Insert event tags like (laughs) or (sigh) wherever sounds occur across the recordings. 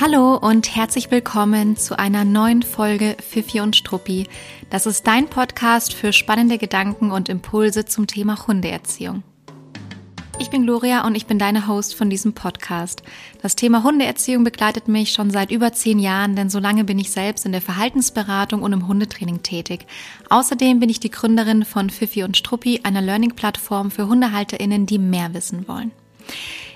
Hallo und herzlich willkommen zu einer neuen Folge Fifi und Struppi. Das ist dein Podcast für spannende Gedanken und Impulse zum Thema Hundeerziehung. Ich bin Gloria und ich bin deine Host von diesem Podcast. Das Thema Hundeerziehung begleitet mich schon seit über zehn Jahren, denn so lange bin ich selbst in der Verhaltensberatung und im Hundetraining tätig. Außerdem bin ich die Gründerin von Fifi und Struppi, einer Learning-Plattform für HundehalterInnen, die mehr wissen wollen.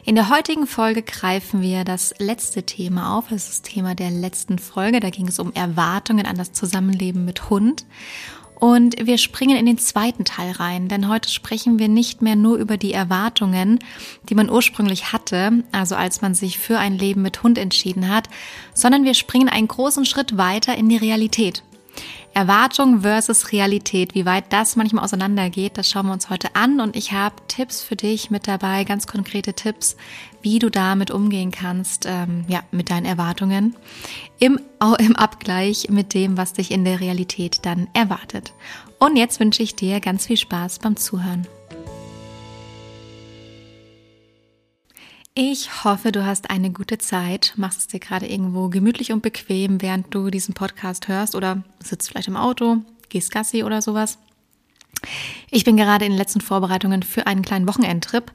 In der heutigen Folge greifen wir das letzte Thema auf, das ist das Thema der letzten Folge. Da ging es um Erwartungen an das Zusammenleben mit Hund. Und wir springen in den zweiten Teil rein, denn heute sprechen wir nicht mehr nur über die Erwartungen, die man ursprünglich hatte, also als man sich für ein Leben mit Hund entschieden hat, sondern wir springen einen großen Schritt weiter in die Realität. Erwartung versus Realität, wie weit das manchmal auseinandergeht, das schauen wir uns heute an und ich habe Tipps für dich mit dabei, ganz konkrete Tipps, wie du damit umgehen kannst, ähm, ja, mit deinen Erwartungen im, im Abgleich mit dem, was dich in der Realität dann erwartet. Und jetzt wünsche ich dir ganz viel Spaß beim Zuhören. Ich hoffe, du hast eine gute Zeit, machst es dir gerade irgendwo gemütlich und bequem, während du diesen Podcast hörst oder sitzt vielleicht im Auto, gehst Gassi oder sowas. Ich bin gerade in den letzten Vorbereitungen für einen kleinen Wochenendtrip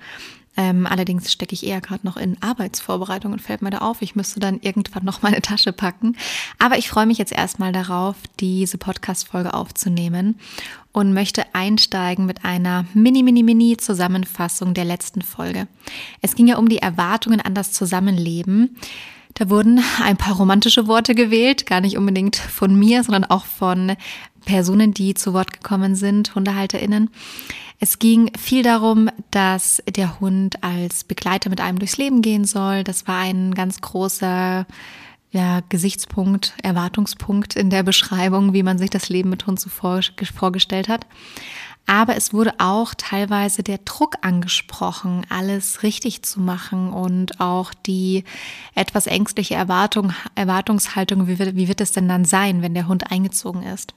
ähm, allerdings stecke ich eher gerade noch in Arbeitsvorbereitung und fällt mir da auf, ich müsste dann irgendwann noch meine Tasche packen. Aber ich freue mich jetzt erstmal darauf, diese Podcast-Folge aufzunehmen und möchte einsteigen mit einer mini, mini, mini Zusammenfassung der letzten Folge. Es ging ja um die Erwartungen an das Zusammenleben. Da wurden ein paar romantische Worte gewählt, gar nicht unbedingt von mir, sondern auch von Personen, die zu Wort gekommen sind, HundehalterInnen. Es ging viel darum, dass der Hund als Begleiter mit einem durchs Leben gehen soll. Das war ein ganz großer ja, Gesichtspunkt, Erwartungspunkt in der Beschreibung, wie man sich das Leben mit Hund so vorgestellt hat. Aber es wurde auch teilweise der Druck angesprochen, alles richtig zu machen und auch die etwas ängstliche Erwartung, Erwartungshaltung, wie wird, wie wird es denn dann sein, wenn der Hund eingezogen ist.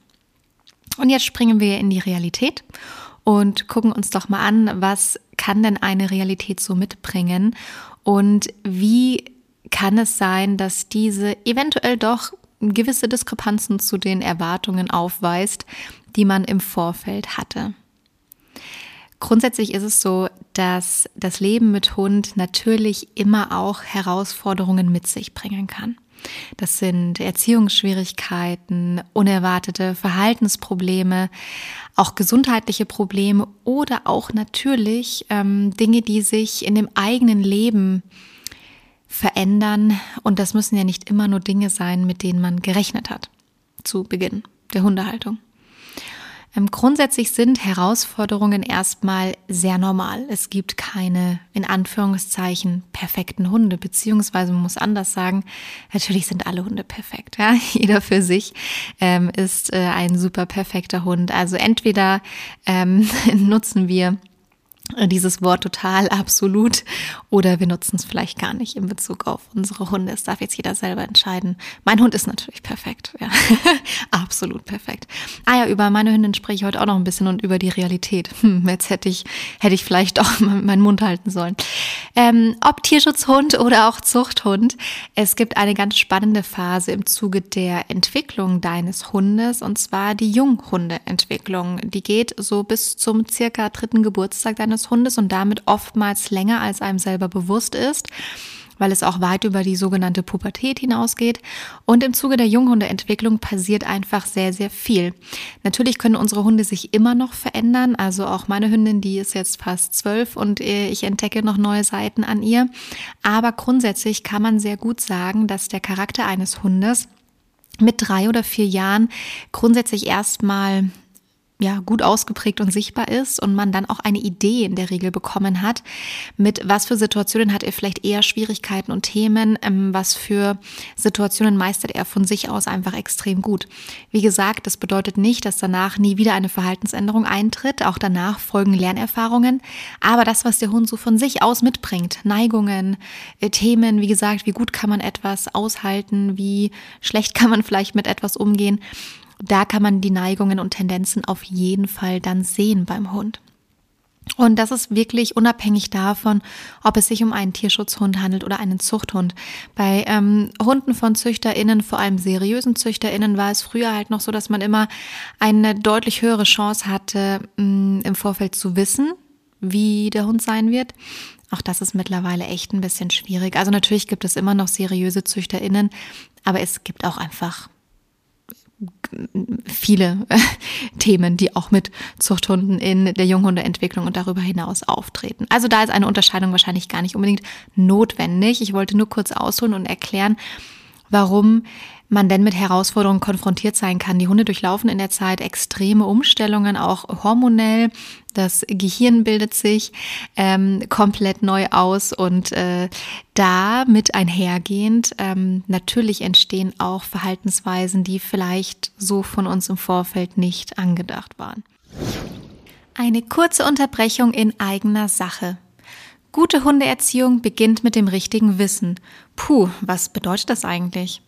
Und jetzt springen wir in die Realität und gucken uns doch mal an, was kann denn eine Realität so mitbringen und wie kann es sein, dass diese eventuell doch gewisse Diskrepanzen zu den Erwartungen aufweist, die man im Vorfeld hatte. Grundsätzlich ist es so, dass das Leben mit Hund natürlich immer auch Herausforderungen mit sich bringen kann. Das sind Erziehungsschwierigkeiten, unerwartete Verhaltensprobleme, auch gesundheitliche Probleme oder auch natürlich ähm, Dinge, die sich in dem eigenen Leben verändern. Und das müssen ja nicht immer nur Dinge sein, mit denen man gerechnet hat zu Beginn der Hundehaltung. Ähm, grundsätzlich sind Herausforderungen erstmal sehr normal. Es gibt keine, in Anführungszeichen, perfekten Hunde, beziehungsweise man muss anders sagen, natürlich sind alle Hunde perfekt. Ja? (laughs) Jeder für sich ähm, ist äh, ein super perfekter Hund. Also entweder ähm, (laughs) nutzen wir dieses Wort total absolut oder wir nutzen es vielleicht gar nicht in Bezug auf unsere Hunde. Es darf jetzt jeder selber entscheiden. Mein Hund ist natürlich perfekt, ja. (laughs) absolut perfekt. Ah ja, über meine Hündin spreche ich heute auch noch ein bisschen und über die Realität. Hm, jetzt hätte ich, hätte ich vielleicht auch (laughs) meinen Mund halten sollen. Ähm, ob Tierschutzhund oder auch Zuchthund, es gibt eine ganz spannende Phase im Zuge der Entwicklung deines Hundes und zwar die Junghundeentwicklung. Die geht so bis zum circa dritten Geburtstag deines eines Hundes und damit oftmals länger, als einem selber bewusst ist weil es auch weit über die sogenannte Pubertät hinausgeht. Und im Zuge der Junghundeentwicklung passiert einfach sehr, sehr viel. Natürlich können unsere Hunde sich immer noch verändern. Also auch meine Hündin, die ist jetzt fast zwölf und äh, ich entdecke noch neue Seiten an ihr. Aber grundsätzlich kann man sehr gut sagen, dass der Charakter eines Hundes mit drei oder vier Jahren grundsätzlich erstmal ja, gut ausgeprägt und sichtbar ist und man dann auch eine Idee in der Regel bekommen hat, mit was für Situationen hat er vielleicht eher Schwierigkeiten und Themen, ähm, was für Situationen meistert er von sich aus einfach extrem gut. Wie gesagt, das bedeutet nicht, dass danach nie wieder eine Verhaltensänderung eintritt, auch danach folgen Lernerfahrungen, aber das, was der Hund so von sich aus mitbringt, Neigungen, äh, Themen, wie gesagt, wie gut kann man etwas aushalten, wie schlecht kann man vielleicht mit etwas umgehen, da kann man die Neigungen und Tendenzen auf jeden Fall dann sehen beim Hund. Und das ist wirklich unabhängig davon, ob es sich um einen Tierschutzhund handelt oder einen Zuchthund. Bei ähm, Hunden von ZüchterInnen, vor allem seriösen ZüchterInnen, war es früher halt noch so, dass man immer eine deutlich höhere Chance hatte, mh, mm, im Vorfeld zu wissen, wie der Hund sein wird. Auch das ist mittlerweile echt ein bisschen schwierig. Also natürlich gibt es immer noch seriöse ZüchterInnen, aber es gibt auch einfach viele (laughs) Themen, die auch mit Zuchthunden in der Junghundeentwicklung und darüber hinaus auftreten. Also da ist eine Unterscheidung wahrscheinlich gar nicht unbedingt notwendig. Ich wollte nur kurz ausholen und erklären, warum man denn mit Herausforderungen konfrontiert sein kann. Die Hunde durchlaufen in der Zeit extreme Umstellungen, auch hormonell. Das Gehirn bildet sich ähm, komplett neu aus und äh, damit einhergehend ähm, natürlich entstehen auch Verhaltensweisen, die vielleicht so von uns im Vorfeld nicht angedacht waren. Eine kurze Unterbrechung in eigener Sache. Gute Hundeerziehung beginnt mit dem richtigen Wissen. Puh, was bedeutet das eigentlich?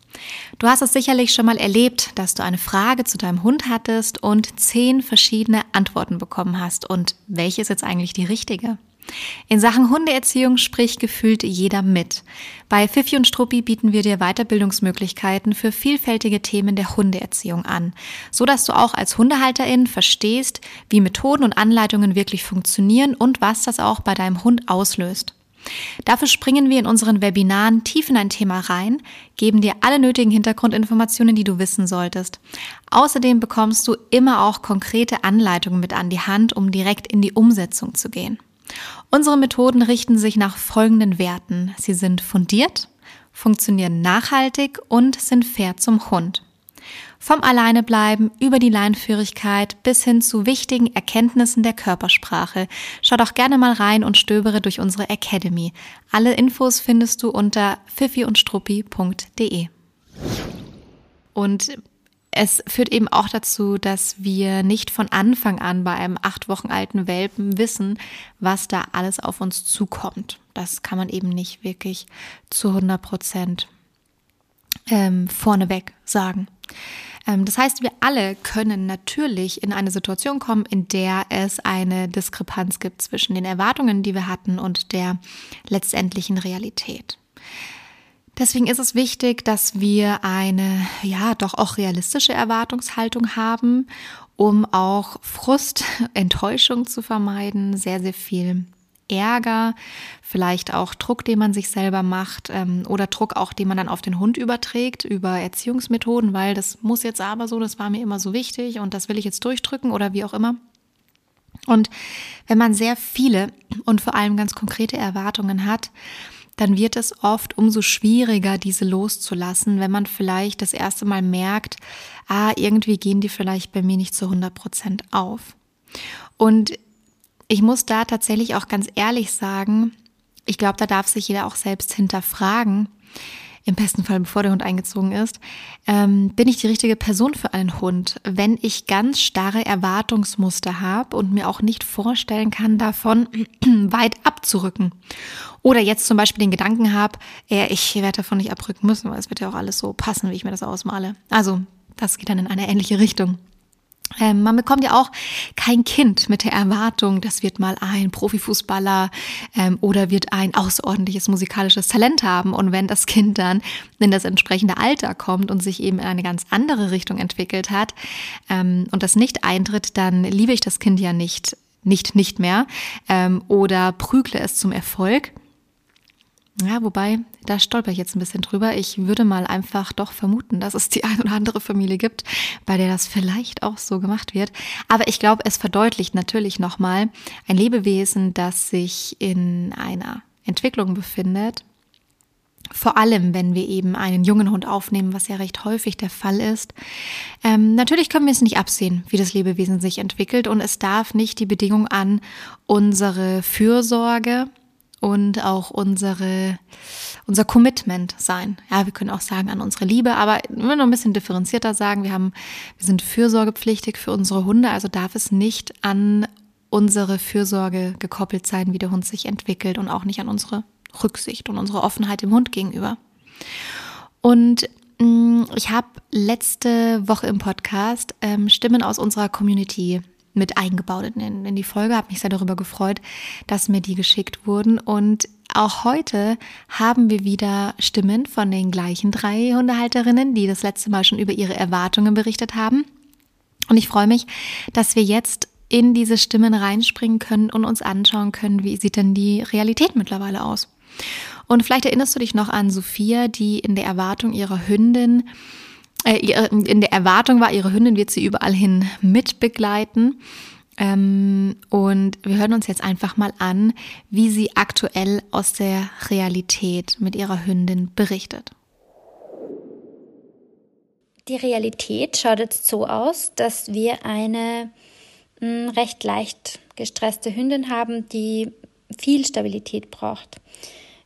Du hast es sicherlich schon mal erlebt, dass du eine Frage zu deinem Hund hattest und zehn verschiedene Antworten bekommen hast. Und welche ist jetzt eigentlich die richtige? In Sachen Hundeerziehung spricht gefühlt jeder mit. Bei Fifi und Struppi bieten wir dir Weiterbildungsmöglichkeiten für vielfältige Themen der Hundeerziehung an, so dass du auch als Hundehalterin verstehst, wie Methoden und Anleitungen wirklich funktionieren und was das auch bei deinem Hund auslöst. Dafür springen wir in unseren Webinaren tief in ein Thema rein, geben dir alle nötigen Hintergrundinformationen, die du wissen solltest. Außerdem bekommst du immer auch konkrete Anleitungen mit an die Hand, um direkt in die Umsetzung zu gehen. Unsere Methoden richten sich nach folgenden Werten. Sie sind fundiert, funktionieren nachhaltig und sind fair zum Hund. Vom Alleinebleiben über die Leinführigkeit bis hin zu wichtigen Erkenntnissen der Körpersprache. Schau doch gerne mal rein und stöbere durch unsere Academy. Alle Infos findest du unter pfiffiundstruppi.de. Und es führt eben auch dazu, dass wir nicht von Anfang an bei einem acht Wochen alten Welpen wissen, was da alles auf uns zukommt. Das kann man eben nicht wirklich zu 100 Prozent ähm, vorneweg sagen. Ähm, das heißt, wir alle können natürlich in eine Situation kommen, in der es eine Diskrepanz gibt zwischen den Erwartungen, die wir hatten und der letztendlichen Realität. Deswegen ist es wichtig, dass wir eine, ja, doch auch realistische Erwartungshaltung haben, um auch Frust, (laughs) Enttäuschung zu vermeiden, sehr, sehr viel Ärger, vielleicht auch Druck, den man sich selber macht ähm, oder Druck auch, den man dann auf den Hund überträgt über Erziehungsmethoden, weil das muss jetzt aber so, das war mir immer so wichtig und das will ich jetzt durchdrücken oder wie auch immer. Und wenn man sehr viele und vor allem ganz konkrete Erwartungen hat, dann wird es oft umso schwieriger, diese loszulassen, wenn man vielleicht das erste Mal merkt, ah, irgendwie gehen die vielleicht bei mir nicht zu 100 Prozent auf. Und ich muss da tatsächlich auch ganz ehrlich sagen, ich glaube, da darf sich jeder auch selbst hinterfragen, im besten Fall bevor der Hund eingezogen ist, ähm, bin ich die richtige Person für einen Hund, wenn ich ganz starre Erwartungsmuster habe und mir auch nicht vorstellen kann, davon (clears throat) weit abzurücken. Oder jetzt zum Beispiel den Gedanken habe, äh, ich werde davon nicht abrücken müssen, weil es wird ja auch alles so passen, wie ich mir das ausmale. Also, das geht dann in eine ähnliche Richtung. Ähm, man bekommt ja auch kein Kind mit der Erwartung, das wird mal ein Profifußballer ähm, oder wird ein außerordentliches musikalisches Talent haben. Und wenn das Kind dann in das entsprechende Alter kommt und sich eben in eine ganz andere Richtung entwickelt hat ähm, und das nicht eintritt, dann liebe ich das Kind ja nicht, nicht, nicht mehr ähm, oder prügle es zum Erfolg ja, wobei, da stolper ich jetzt ein bisschen drüber. Ich würde mal einfach doch vermuten, dass es die (laughs) ein oder andere Familie gibt, bei der das vielleicht auch so gemacht wird. Aber ich glaube, es verdeutlicht natürlich nochmal ein Lebewesen, das sich in einer Entwicklung befindet. Vor allem, wenn wir eben einen jungen Hund aufnehmen, was ja recht häufig der Fall ist. Ähm, natürlich können wir es nicht absehen, wie das Lebewesen sich entwickelt und es darf nicht die Bedingung an unsere Fürsorge und auch unsere, unser Commitment sein. Ja, wir können auch sagen an unsere Liebe, aber wir noch ein bisschen differenzierter sagen, wir haben, wir sind fürsorgepflichtig für unsere Hunde, also darf es nicht an unsere Fürsorge gekoppelt sein, wie der Hund sich entwickelt und auch nicht an unsere Rücksicht und unsere Offenheit dem Hund gegenüber. Und mm, ich habe letzte Woche im Podcast ähm, Stimmen aus unserer Community mit eingebaut in, in die Folge. Habe mich sehr darüber gefreut, dass mir die geschickt wurden. Und auch heute haben wir wieder Stimmen von den gleichen drei Hundehalterinnen, die das letzte Mal schon über ihre Erwartungen berichtet haben. Und ich freue mich, dass wir jetzt in diese Stimmen reinspringen können und uns anschauen können, wie sieht denn die Realität mittlerweile aus. Und vielleicht erinnerst du dich noch an Sophia, die in der Erwartung ihrer Hündin in der Erwartung war, ihre Hündin wird sie überall hin mitbegleiten. Ähm, und wir hören uns jetzt einfach mal an, wie sie aktuell aus der Realität mit ihrer Hündin berichtet. Die Realität schaut jetzt so aus, dass wir eine hm, recht leicht gestresste Hündin haben, die viel Stabilität braucht.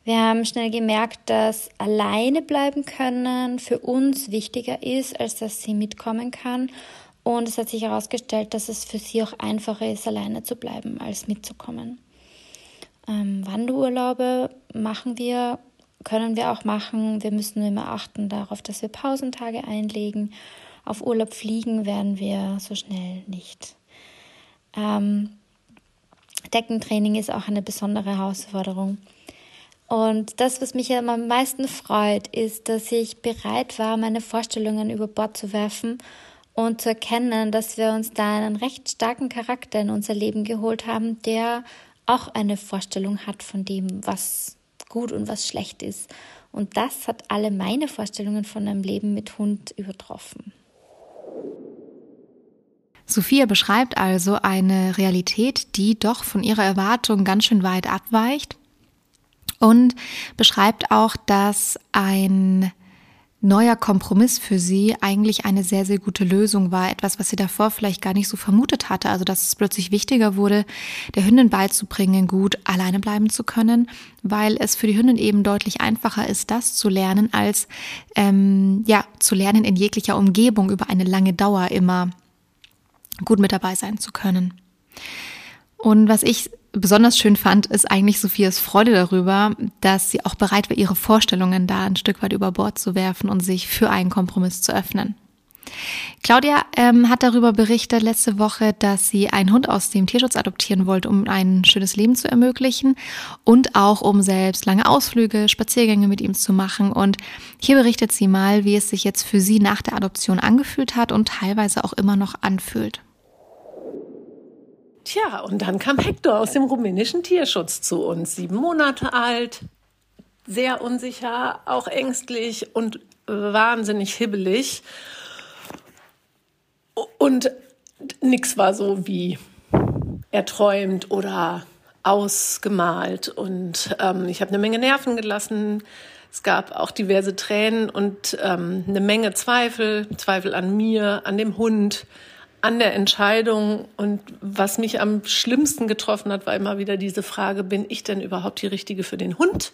Wir haben schnell gemerkt, dass alleine bleiben können für uns wichtiger ist, als dass sie mitkommen kann. Und es hat sich herausgestellt, dass es für sie auch einfacher ist, alleine zu bleiben, als mitzukommen. Ähm, Wanderurlaube machen wir, können wir auch machen. Wir müssen immer achten darauf, dass wir Pausentage einlegen. Auf Urlaub fliegen werden wir so schnell nicht. Ähm, Deckentraining ist auch eine besondere Herausforderung. Und das, was mich am meisten freut, ist, dass ich bereit war, meine Vorstellungen über Bord zu werfen und zu erkennen, dass wir uns da einen recht starken Charakter in unser Leben geholt haben, der auch eine Vorstellung hat von dem, was gut und was schlecht ist. Und das hat alle meine Vorstellungen von einem Leben mit Hund übertroffen. Sophia beschreibt also eine Realität, die doch von ihrer Erwartung ganz schön weit abweicht und beschreibt auch, dass ein neuer Kompromiss für sie eigentlich eine sehr, sehr gute Lösung war. Etwas, was sie davor vielleicht gar nicht so vermutet hatte. Also, dass es plötzlich wichtiger wurde, der Hündin beizubringen, gut alleine bleiben zu können, weil es für die Hündin eben deutlich einfacher ist, das zu lernen, als ähm, ja, zu lernen in jeglicher Umgebung über eine lange Dauer immer gut mit dabei sein zu können. Und was ich besonders schön fand, ist eigentlich Sophias Freude darüber, dass sie auch bereit war, ihre Vorstellungen da ein Stück weit über Bord zu werfen und sich für einen Kompromiss zu öffnen. Claudia ähm, hat darüber berichtet letzte Woche, dass sie einen Hund aus dem Tierschutz adoptieren wollte, um ein schönes Leben zu ermöglichen und auch um selbst lange Ausflüge, Spaziergänge mit ihm zu machen. Und hier berichtet sie mal, wie es sich jetzt für sie nach der Adoption angefühlt hat und teilweise auch immer noch anfühlt. Tja, und dann kam Hector aus dem rumänischen Tierschutz zu uns, sieben Monate alt, sehr unsicher, auch ängstlich und wahnsinnig hibbelig. Und nichts war so wie erträumt oder ausgemalt. Und ähm, ich habe eine Menge Nerven gelassen. Es gab auch diverse Tränen und ähm, eine Menge Zweifel, Zweifel an mir, an dem Hund, an der Entscheidung. Und was mich am schlimmsten getroffen hat, war immer wieder diese Frage, bin ich denn überhaupt die Richtige für den Hund?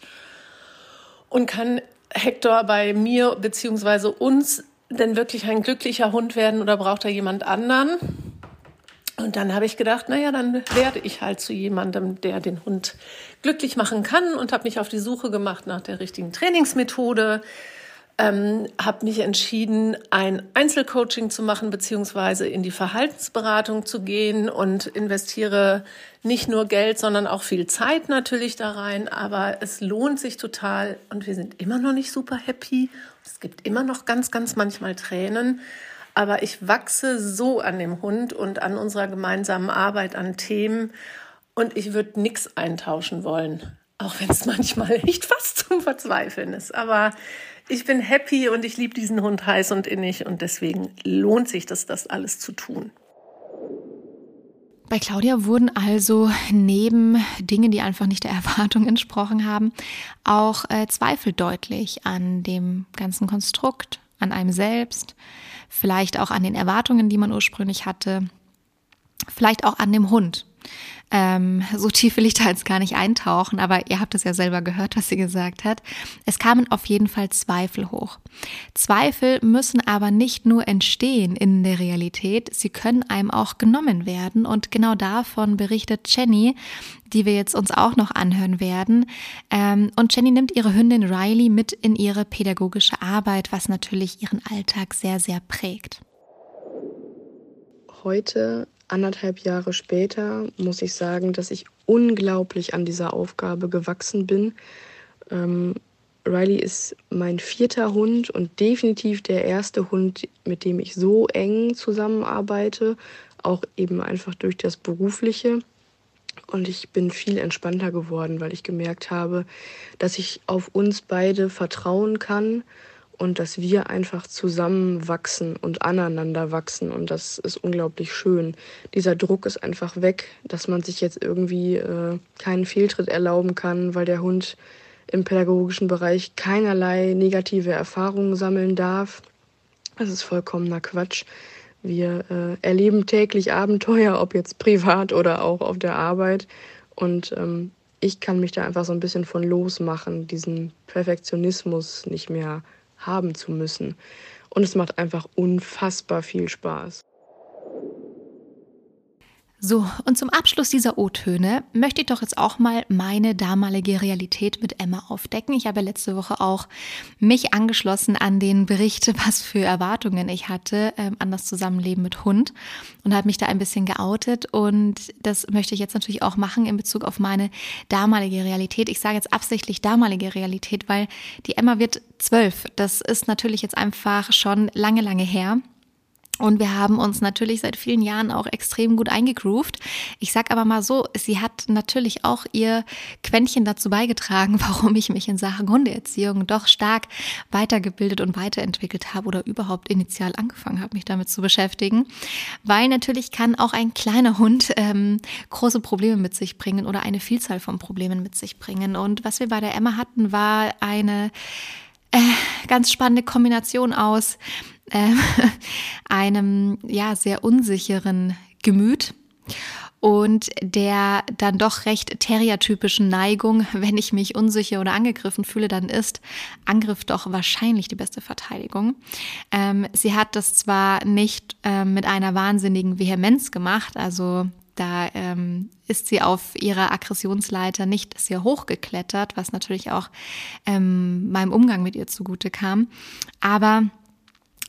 Und kann Hector bei mir beziehungsweise uns denn wirklich ein glücklicher Hund werden oder braucht er jemand anderen? Und dann habe ich gedacht, naja, dann werde ich halt zu jemandem, der den Hund glücklich machen kann und habe mich auf die Suche gemacht nach der richtigen Trainingsmethode, ähm, habe mich entschieden, ein Einzelcoaching zu machen, beziehungsweise in die Verhaltensberatung zu gehen und investiere nicht nur Geld, sondern auch viel Zeit natürlich da rein. Aber es lohnt sich total und wir sind immer noch nicht super happy. Es gibt immer noch ganz, ganz manchmal Tränen. Aber ich wachse so an dem Hund und an unserer gemeinsamen Arbeit an Themen und ich würde nichts eintauschen wollen. Auch wenn es (laughs) manchmal echt fast zum Verzweifeln ist. Aber ich bin happy und ich liebe diesen Hund heiß und innig und deswegen lohnt sich das, das alles zu tun. Bei Claudia wurden also neben Dingen, die einfach nicht der (laughs) Erwartung entsprochen haben, auch äh, Zweifel deutlich an dem ganzen Konstrukt, an einem selbst, vielleicht auch an den Erwartungen, die man ursprünglich hatte, vielleicht auch an dem Hund. Ähm, so tief will ich da jetzt gar nicht eintauchen, aber ihr habt es ja selber gehört, was sie gesagt hat. Es kamen auf jeden Fall Zweifel hoch. Zweifel müssen aber nicht nur entstehen in der Realität, sie können einem auch genommen werden. Und genau davon berichtet Jenny, die wir jetzt uns auch noch anhören werden. Ähm, und Jenny nimmt ihre Hündin Riley mit in ihre pädagogische Arbeit, was natürlich ihren Alltag sehr, sehr prägt. Heute anderthalb Jahre später muss ich sagen, dass ich unglaublich an dieser Aufgabe gewachsen bin. Ähm, Riley ist mein vierter Hund und definitiv der erste Hund, mit dem ich so eng zusammenarbeite, auch eben einfach durch das Berufliche. Und ich bin viel entspannter geworden, weil ich gemerkt habe, dass ich auf uns beide vertrauen kann und dass wir einfach zusammen wachsen und aneinander wachsen. Und das ist unglaublich schön. Dieser Druck ist einfach weg, dass man sich jetzt irgendwie äh, keinen Fehltritt erlauben kann, weil der Hund im pädagogischen Bereich keinerlei negative Erfahrungen sammeln darf. Das ist vollkommener Quatsch. Wir äh, erleben täglich Abenteuer, ob jetzt privat oder auch auf der Arbeit. Und ähm, ich kann mich da einfach so ein bisschen von losmachen, diesen Perfektionismus nicht mehr haben zu müssen. Und es macht einfach unfassbar viel Spaß. So, und zum Abschluss dieser O-Töne möchte ich doch jetzt auch mal meine damalige Realität mit Emma aufdecken. Ich habe letzte Woche auch mich angeschlossen an den Bericht, (laughs) was für Erwartungen ich hatte ähm, an das Zusammenleben mit Hund und habe mich da ein bisschen geoutet. Und das möchte ich jetzt natürlich auch machen in Bezug auf meine damalige Realität. Ich sage jetzt absichtlich damalige Realität, weil die Emma wird zwölf. Das ist natürlich jetzt einfach schon lange, lange her. Und wir haben uns natürlich seit vielen Jahren auch extrem gut eingegroovt. Ich sag aber mal so, sie hat natürlich auch ihr Quäntchen dazu beigetragen, (laughs) warum ich mich in Sachen Hundeerziehung doch stark weitergebildet und weiterentwickelt habe oder überhaupt initial angefangen habe, mich damit zu beschäftigen. Weil natürlich kann auch ein kleiner Hund ähm, große Probleme mit sich bringen oder eine Vielzahl von Problemen mit sich bringen. Und was wir bei der Emma hatten, war eine äh, ganz spannende Kombination aus äh, (laughs) einem ja sehr unsicheren Gemüt und der dann doch recht terriertypischen Neigung, (laughs) wenn ich mich unsicher oder angegriffen fühle, dann ist Angriff doch wahrscheinlich die beste Verteidigung. Ähm, sie hat das zwar nicht äh, mit einer wahnsinnigen Vehemenz gemacht, also da ähm, ist sie auf ihrer Aggressionsleiter nicht sehr hoch geklettert, was natürlich auch ähm, meinem Umgang mit ihr zugute kam. Aber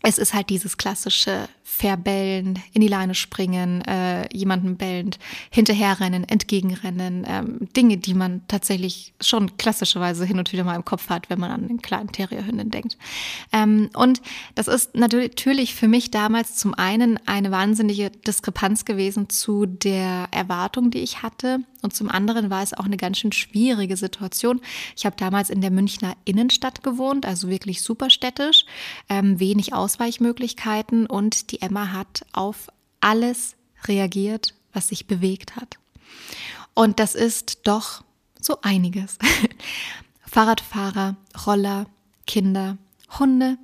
es ist halt dieses klassische Verbellen, in die Leine springen, äh, jemanden bellend, hinterherrennen, entgegenrennen, ähm, Dinge, die man tatsächlich schon klassischerweise hin und wieder mal im Kopf hat, wenn man an den kleinen Terrierhünden denkt. Ähm, und das ist natürlich für mich damals zum einen eine wahnsinnige Diskrepanz gewesen zu der Erwartung, die ich hatte. Und zum anderen war es auch eine ganz schön schwierige Situation. Ich habe damals in der Münchner Innenstadt gewohnt, also wirklich superstädtisch, ähm, wenig Ausweichmöglichkeiten und die Emma hat auf alles reagiert, was sich bewegt hat. Und das ist doch so einiges. (laughs) Fahrradfahrer, Roller, Kinder, Hunde.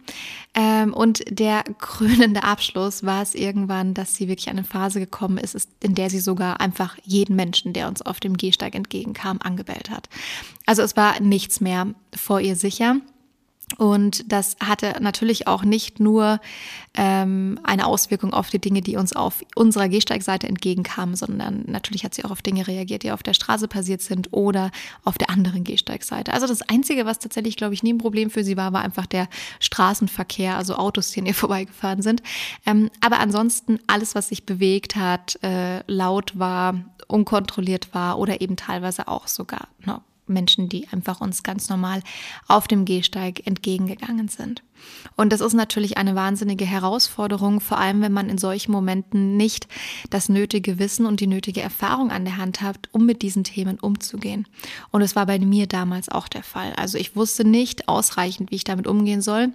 Ähm, und der krönende Abschluss war es irgendwann, dass sie wirklich eine Phase gekommen ist, in der sie sogar einfach jeden Menschen, der uns auf dem Gehsteig entgegenkam, angebellt hat. Also es war nichts mehr vor ihr sicher. Und das hatte natürlich auch nicht nur ähm, eine Auswirkung auf die Dinge, die uns auf unserer Gehsteigseite entgegenkamen, sondern natürlich hat sie auch auf Dinge reagiert, die auf der Straße passiert sind oder auf der anderen Gehsteigseite. Also das Einzige, was tatsächlich, glaube ich, nie ein Problem für sie war, war einfach der Straßenverkehr, also Autos, die an ihr (laughs) vorbeigefahren sind. Ähm, aber ansonsten alles, was sich bewegt hat, äh, laut war, unkontrolliert war oder eben teilweise auch sogar ne, Menschen, die einfach uns ganz normal auf dem Gehsteig entgegengegangen sind. Und das ist natürlich eine wahnsinnige Herausforderung, vor allem wenn man in solchen Momenten nicht das nötige Wissen und die nötige Erfahrung an der Hand hat, um mit diesen Themen umzugehen. Und es war bei mir damals auch der Fall. Also ich wusste nicht ausreichend, wie ich damit umgehen soll.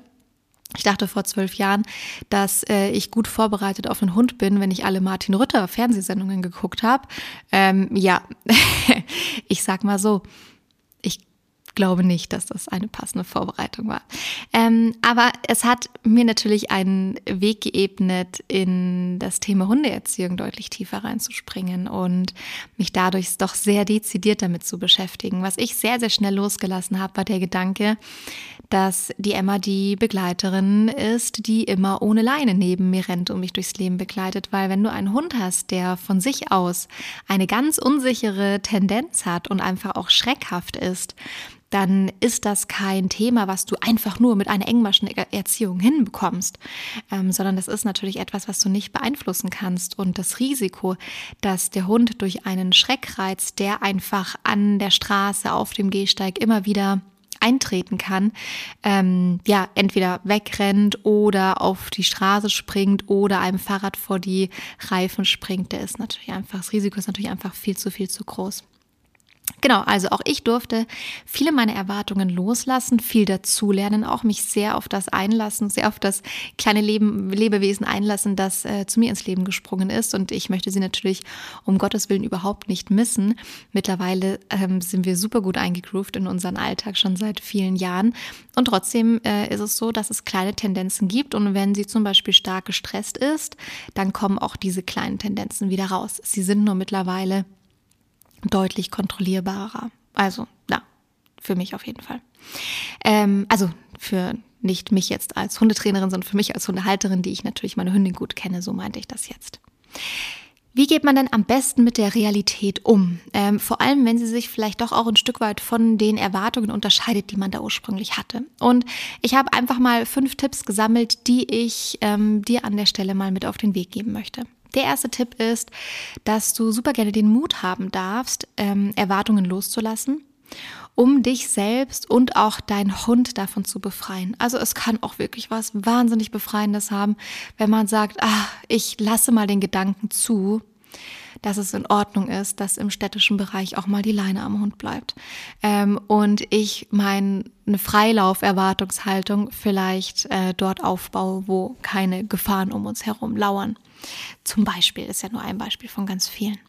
Ich dachte vor zwölf Jahren, dass äh, ich gut vorbereitet auf einen Hund bin, wenn ich alle Martin Rütter Fernsehsendungen geguckt habe. Ähm, ja, (laughs) ich sag mal so, glaube nicht, dass das eine passende Vorbereitung war. Ähm, aber es hat mir natürlich einen Weg geebnet, in das Thema Hundeerziehung deutlich tiefer reinzuspringen und mich dadurch doch sehr dezidiert damit zu beschäftigen. Was ich sehr, sehr schnell losgelassen habe, war der Gedanke, dass die Emma die Begleiterin ist, die immer ohne Leine neben mir rennt und mich durchs Leben begleitet, weil wenn du einen Hund hast, der von sich aus eine ganz unsichere Tendenz hat und einfach auch schreckhaft ist, dann ist das kein Thema, was du einfach nur mit einer engmaschen Erziehung hinbekommst, ähm, sondern das ist natürlich etwas, was du nicht beeinflussen kannst. Und das Risiko, dass der Hund durch einen Schreckreiz, der einfach an der Straße auf dem Gehsteig immer wieder eintreten kann, ähm, ja, entweder wegrennt oder auf die Straße springt oder einem Fahrrad vor die Reifen springt, der ist natürlich einfach, das Risiko ist natürlich einfach viel zu viel zu groß. Genau, also auch ich durfte viele meiner Erwartungen loslassen, viel dazulernen, auch mich sehr auf das einlassen, sehr auf das kleine Leben, Lebewesen einlassen, das äh, zu mir ins Leben gesprungen ist. Und ich möchte sie natürlich um Gottes Willen überhaupt nicht missen. Mittlerweile ähm, sind wir super gut eingegroovt in unseren Alltag schon seit vielen Jahren. Und trotzdem äh, ist es so, dass es kleine Tendenzen gibt. Und wenn sie zum Beispiel stark gestresst ist, dann kommen auch diese kleinen Tendenzen wieder raus. Sie sind nur mittlerweile deutlich kontrollierbarer. Also, ja, für mich auf jeden Fall. Ähm, also für nicht mich jetzt als Hundetrainerin, sondern für mich als Hundehalterin, die ich natürlich meine Hündin gut kenne, so meinte ich das jetzt. Wie geht man denn am besten mit der Realität um? Ähm, vor allem, wenn sie sich vielleicht doch auch ein Stück weit von den Erwartungen unterscheidet, die man da ursprünglich hatte. Und ich habe einfach mal fünf Tipps gesammelt, die ich ähm, dir an der Stelle mal mit auf den Weg geben möchte. Der erste Tipp ist, dass du super gerne den Mut haben darfst, ähm, Erwartungen loszulassen, um dich selbst und auch deinen Hund davon zu befreien. Also es kann auch wirklich was wahnsinnig Befreiendes haben, wenn man sagt, ah, ich lasse mal den Gedanken zu, dass es in Ordnung ist, dass im städtischen Bereich auch mal die Leine am Hund bleibt. Ähm, und ich meine Freilauferwartungshaltung vielleicht äh, dort aufbaue, wo keine Gefahren um uns herum lauern. Zum Beispiel ist ja nur ein Beispiel von ganz vielen.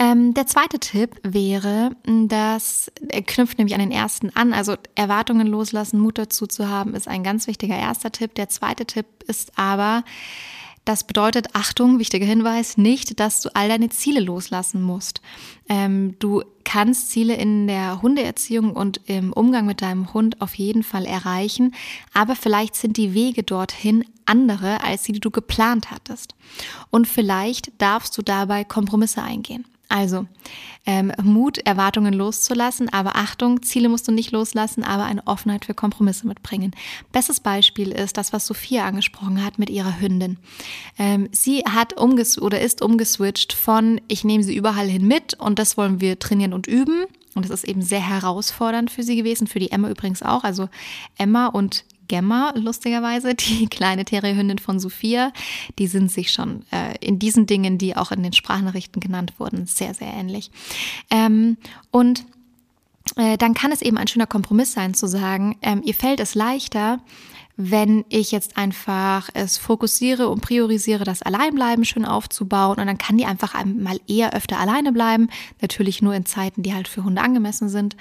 Ähm, der zweite Tipp wäre, dass er knüpft nämlich an den ersten an. Also Erwartungen loslassen, Mut dazu zu haben, ist ein ganz wichtiger erster Tipp. Der zweite Tipp ist aber, das bedeutet, Achtung, wichtiger Hinweis, nicht, dass du all deine Ziele loslassen musst. Ähm, du kannst Ziele in der Hundeerziehung und im Umgang mit deinem Hund auf jeden Fall erreichen, aber vielleicht sind die Wege dorthin andere als die, die du geplant hattest. Und vielleicht darfst du dabei Kompromisse eingehen. Also ähm, Mut, Erwartungen loszulassen, aber Achtung, Ziele musst du nicht loslassen, aber eine Offenheit für Kompromisse mitbringen. Bestes Beispiel ist das, was Sophia angesprochen hat mit ihrer Hündin. Ähm, sie hat umges oder ist umgeswitcht von ich nehme sie überall hin mit und das wollen wir trainieren und üben. Und das ist eben sehr herausfordernd für sie gewesen, für die Emma übrigens auch. Also Emma und Gemma, lustigerweise, die (laughs) kleine Terrierhündin von Sophia, die sind sich schon äh, in diesen Dingen, die auch in den Sprachnachrichten genannt wurden, sehr, sehr ähnlich. Ähm, und äh, dann kann es eben ein schöner Kompromiss sein zu sagen, ähm, ihr fällt es leichter, wenn ich jetzt einfach es fokussiere und priorisiere, das Alleinbleiben schön aufzubauen und dann kann die einfach mal eher öfter alleine bleiben, natürlich nur in Zeiten, die halt für Hunde angemessen sind.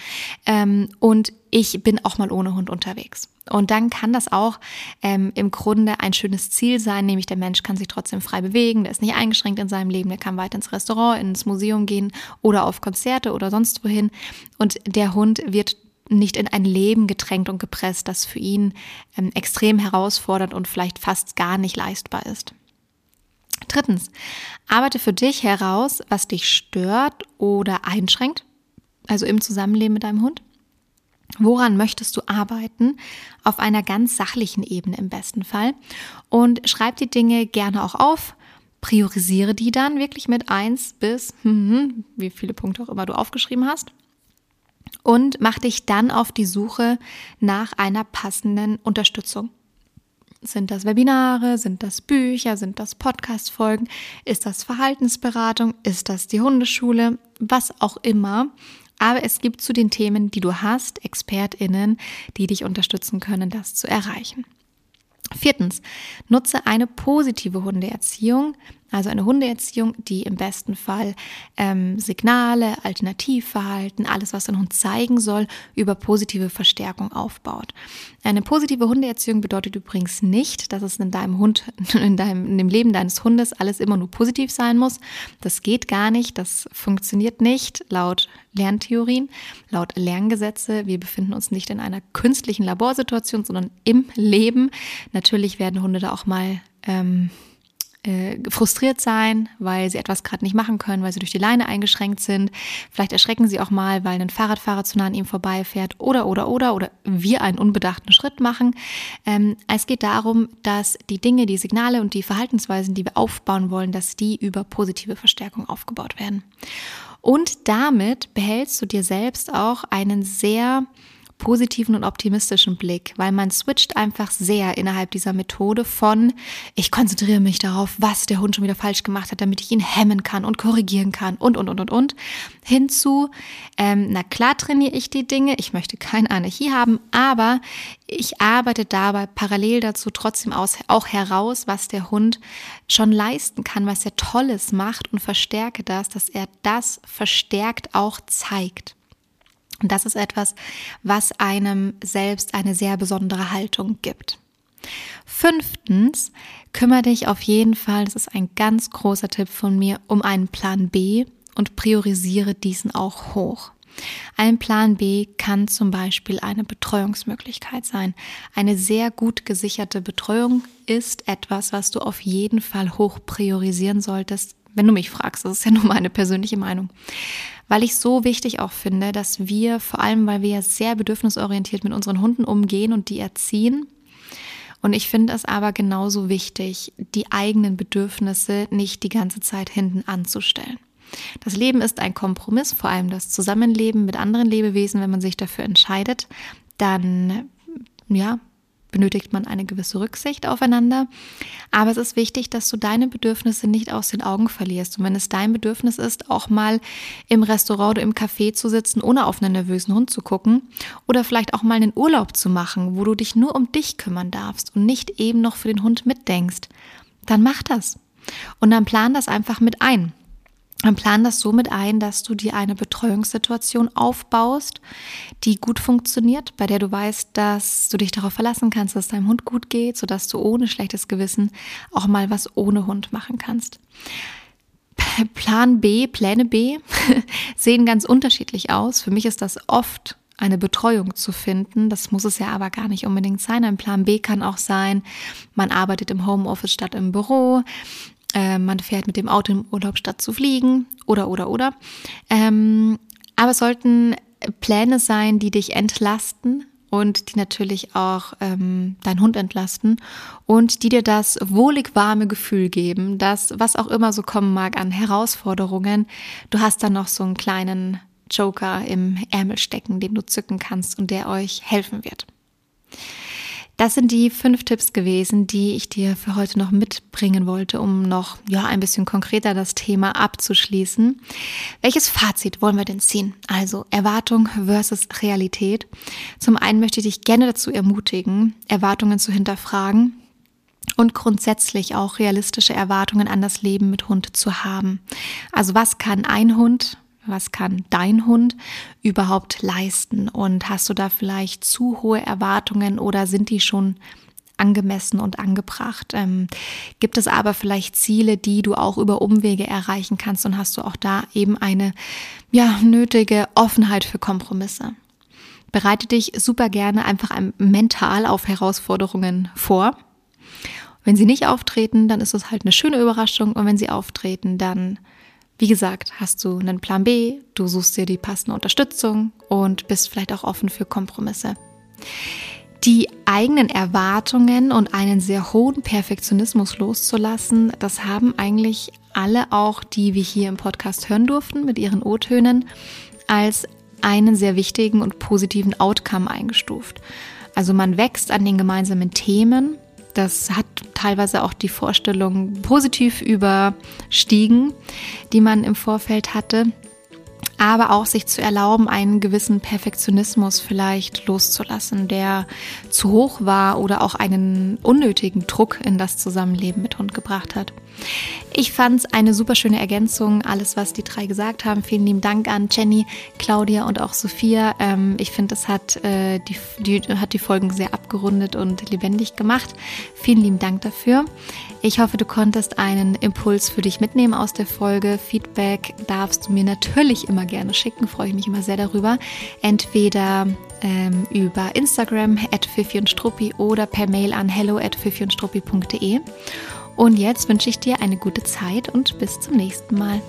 Ähm, und ich bin auch mal ohne Hund unterwegs. Und dann kann das auch ähm, im Grunde ein schönes Ziel sein, nämlich der Mensch kann sich trotzdem frei bewegen, der ist nicht eingeschränkt in seinem Leben, der kann weiter ins Restaurant, ins Museum gehen oder auf Konzerte oder sonst wohin. Und der Hund wird nicht in ein Leben gedrängt und gepresst, das für ihn ähm, extrem herausfordernd und vielleicht fast gar nicht leistbar ist. Drittens, arbeite für dich heraus, was dich stört oder einschränkt, also im Zusammenleben mit deinem Hund. Woran möchtest du arbeiten? Auf einer ganz sachlichen Ebene im besten Fall. Und schreib die Dinge gerne auch auf. Priorisiere die dann wirklich mit eins bis, hm, wie viele Punkte auch immer du aufgeschrieben hast und mach dich dann auf die Suche nach einer passenden Unterstützung. Sind das Webinare? Sind das Bücher? Sind das Podcast-Folgen? Ist das Verhaltensberatung? Ist das die Hundeschule? Was auch immer. Aber es gibt zu den Themen, die du hast, ExpertInnen, die dich unterstützen können, das zu erreichen. Viertens, nutze eine positive Hundeerziehung, also eine Hundeerziehung, die im besten Fall ähm, Signale, Alternativverhalten, alles, was ein Hund zeigen soll, über positive Verstärkung aufbaut. Eine positive Hundeerziehung bedeutet übrigens nicht, dass es in deinem Hund, (laughs) in, deinem, in dem Leben deines Hundes alles immer nur positiv sein muss. Das geht gar nicht, das funktioniert nicht laut Lerntheorien, laut Lerngesetze. Wir befinden uns nicht in einer künstlichen Laborsituation, sondern im Leben. Natürlich werden Hunde da auch mal ähm, äh, frustriert sein, weil sie etwas gerade nicht machen können, weil sie durch die Leine eingeschränkt sind. Vielleicht erschrecken sie auch mal, weil ein Fahrradfahrer zu nah an ihm vorbeifährt oder, oder, oder, oder wir einen unbedachten Schritt machen. Ähm, es geht darum, dass die Dinge, die Signale und die Verhaltensweisen, die wir aufbauen wollen, dass die über positive Verstärkung aufgebaut werden. Und damit behältst du dir selbst auch einen sehr positiven und optimistischen Blick, weil man switcht einfach sehr innerhalb dieser Methode von, ich konzentriere mich darauf, was der Hund schon wieder falsch gemacht hat, damit ich ihn hemmen kann und korrigieren kann und, und, und, und, und, hinzu, ähm, na klar trainiere ich die Dinge, ich möchte keine Anarchie haben, aber ich arbeite dabei parallel dazu trotzdem aus, auch heraus, was der Hund schon leisten kann, was er Tolles macht und verstärke das, dass er das verstärkt auch zeigt. Und das ist etwas, was einem selbst eine sehr besondere Haltung gibt. Fünftens, kümmere dich auf jeden Fall, das ist ein ganz großer Tipp von mir, um einen Plan B und priorisiere diesen auch hoch. Ein Plan B kann zum Beispiel eine Betreuungsmöglichkeit sein. Eine sehr gut gesicherte Betreuung ist etwas, was du auf jeden Fall hoch priorisieren solltest, wenn du mich fragst. Das ist ja (laughs) nur meine persönliche Meinung weil ich so wichtig auch finde, dass wir, vor allem weil wir ja sehr bedürfnisorientiert mit unseren Hunden umgehen und die erziehen, und ich finde es aber genauso wichtig, die eigenen Bedürfnisse nicht die ganze Zeit hinten anzustellen. Das Leben ist ein Kompromiss, vor allem das Zusammenleben mit anderen Lebewesen, wenn man sich dafür entscheidet, dann ja, benötigt man eine gewisse Rücksicht aufeinander. Aber es ist wichtig, dass du deine Bedürfnisse nicht aus den Augen verlierst. Und wenn es dein Bedürfnis ist, auch mal im Restaurant oder im Café zu sitzen, ohne auf einen nervösen Hund zu gucken, oder vielleicht auch mal einen Urlaub zu machen, wo du dich nur um dich kümmern darfst und nicht eben noch für den Hund mitdenkst, dann mach das. Und dann plan das einfach mit ein. Dann plan das so mit ein, dass du dir eine Betreuungssituation aufbaust, die gut funktioniert, bei der du weißt, dass du dich darauf verlassen kannst, dass deinem Hund gut geht, sodass du ohne schlechtes Gewissen auch mal was ohne Hund machen kannst. Plan B, Pläne B (laughs) sehen ganz unterschiedlich aus. Für mich ist das oft eine Betreuung zu finden. Das muss es ja aber gar nicht unbedingt sein. Ein Plan B kann auch sein, man arbeitet im Homeoffice statt im Büro. Äh, man fährt mit dem Auto im Urlaub statt zu fliegen oder oder oder. Ähm, aber es sollten Pläne sein, die dich entlasten und die natürlich auch ähm, deinen Hund entlasten und die dir das wohlig warme Gefühl geben, dass was auch immer so kommen mag an Herausforderungen, du hast dann noch so einen kleinen Joker im Ärmel stecken, den du zücken kannst und der euch helfen wird. Das sind die fünf Tipps gewesen, die ich dir für heute noch mitbringen wollte, um noch ja ein bisschen konkreter das Thema abzuschließen. Welches Fazit wollen wir denn ziehen? Also Erwartung versus Realität. Zum einen möchte ich dich gerne dazu ermutigen, Erwartungen zu hinterfragen und grundsätzlich auch realistische Erwartungen an das Leben mit Hund zu haben. Also was kann ein Hund was kann dein Hund überhaupt leisten? Und hast du da vielleicht zu hohe Erwartungen oder sind die schon angemessen und angebracht? Ähm, gibt es aber vielleicht Ziele, die du auch über Umwege erreichen kannst und hast du auch da eben eine ja, nötige Offenheit für Kompromisse? Bereite dich super gerne einfach mental auf Herausforderungen vor. Wenn sie nicht auftreten, dann ist es halt eine schöne Überraschung und wenn sie auftreten, dann wie gesagt, hast du einen Plan B, du suchst dir die passende Unterstützung und bist vielleicht auch offen für Kompromisse. Die eigenen Erwartungen und einen sehr hohen Perfektionismus loszulassen, das haben eigentlich alle auch, die wir hier im Podcast hören durften mit ihren O-Tönen, als einen sehr wichtigen und positiven Outcome eingestuft. Also man wächst an den gemeinsamen Themen, das hat teilweise auch die Vorstellung positiv überstiegen, die man im Vorfeld hatte aber auch sich zu erlauben, einen gewissen Perfektionismus vielleicht loszulassen, der zu hoch war oder auch einen unnötigen Druck in das Zusammenleben mit Hund gebracht hat. Ich fand es eine super schöne Ergänzung, alles, was die drei gesagt haben. Vielen lieben Dank an Jenny, Claudia und auch Sophia. Ähm, ich finde, das hat, äh, die, die, hat die Folgen sehr abgerundet und lebendig gemacht. Vielen lieben Dank dafür. Ich hoffe, du konntest einen Impuls für dich mitnehmen aus der Folge. Feedback darfst du mir natürlich immer gerne schicken, freue ich mich immer sehr darüber. Entweder ähm, über Instagram at und Struppi oder per Mail an hello at und Und jetzt wünsche ich dir eine gute Zeit und bis zum nächsten Mal.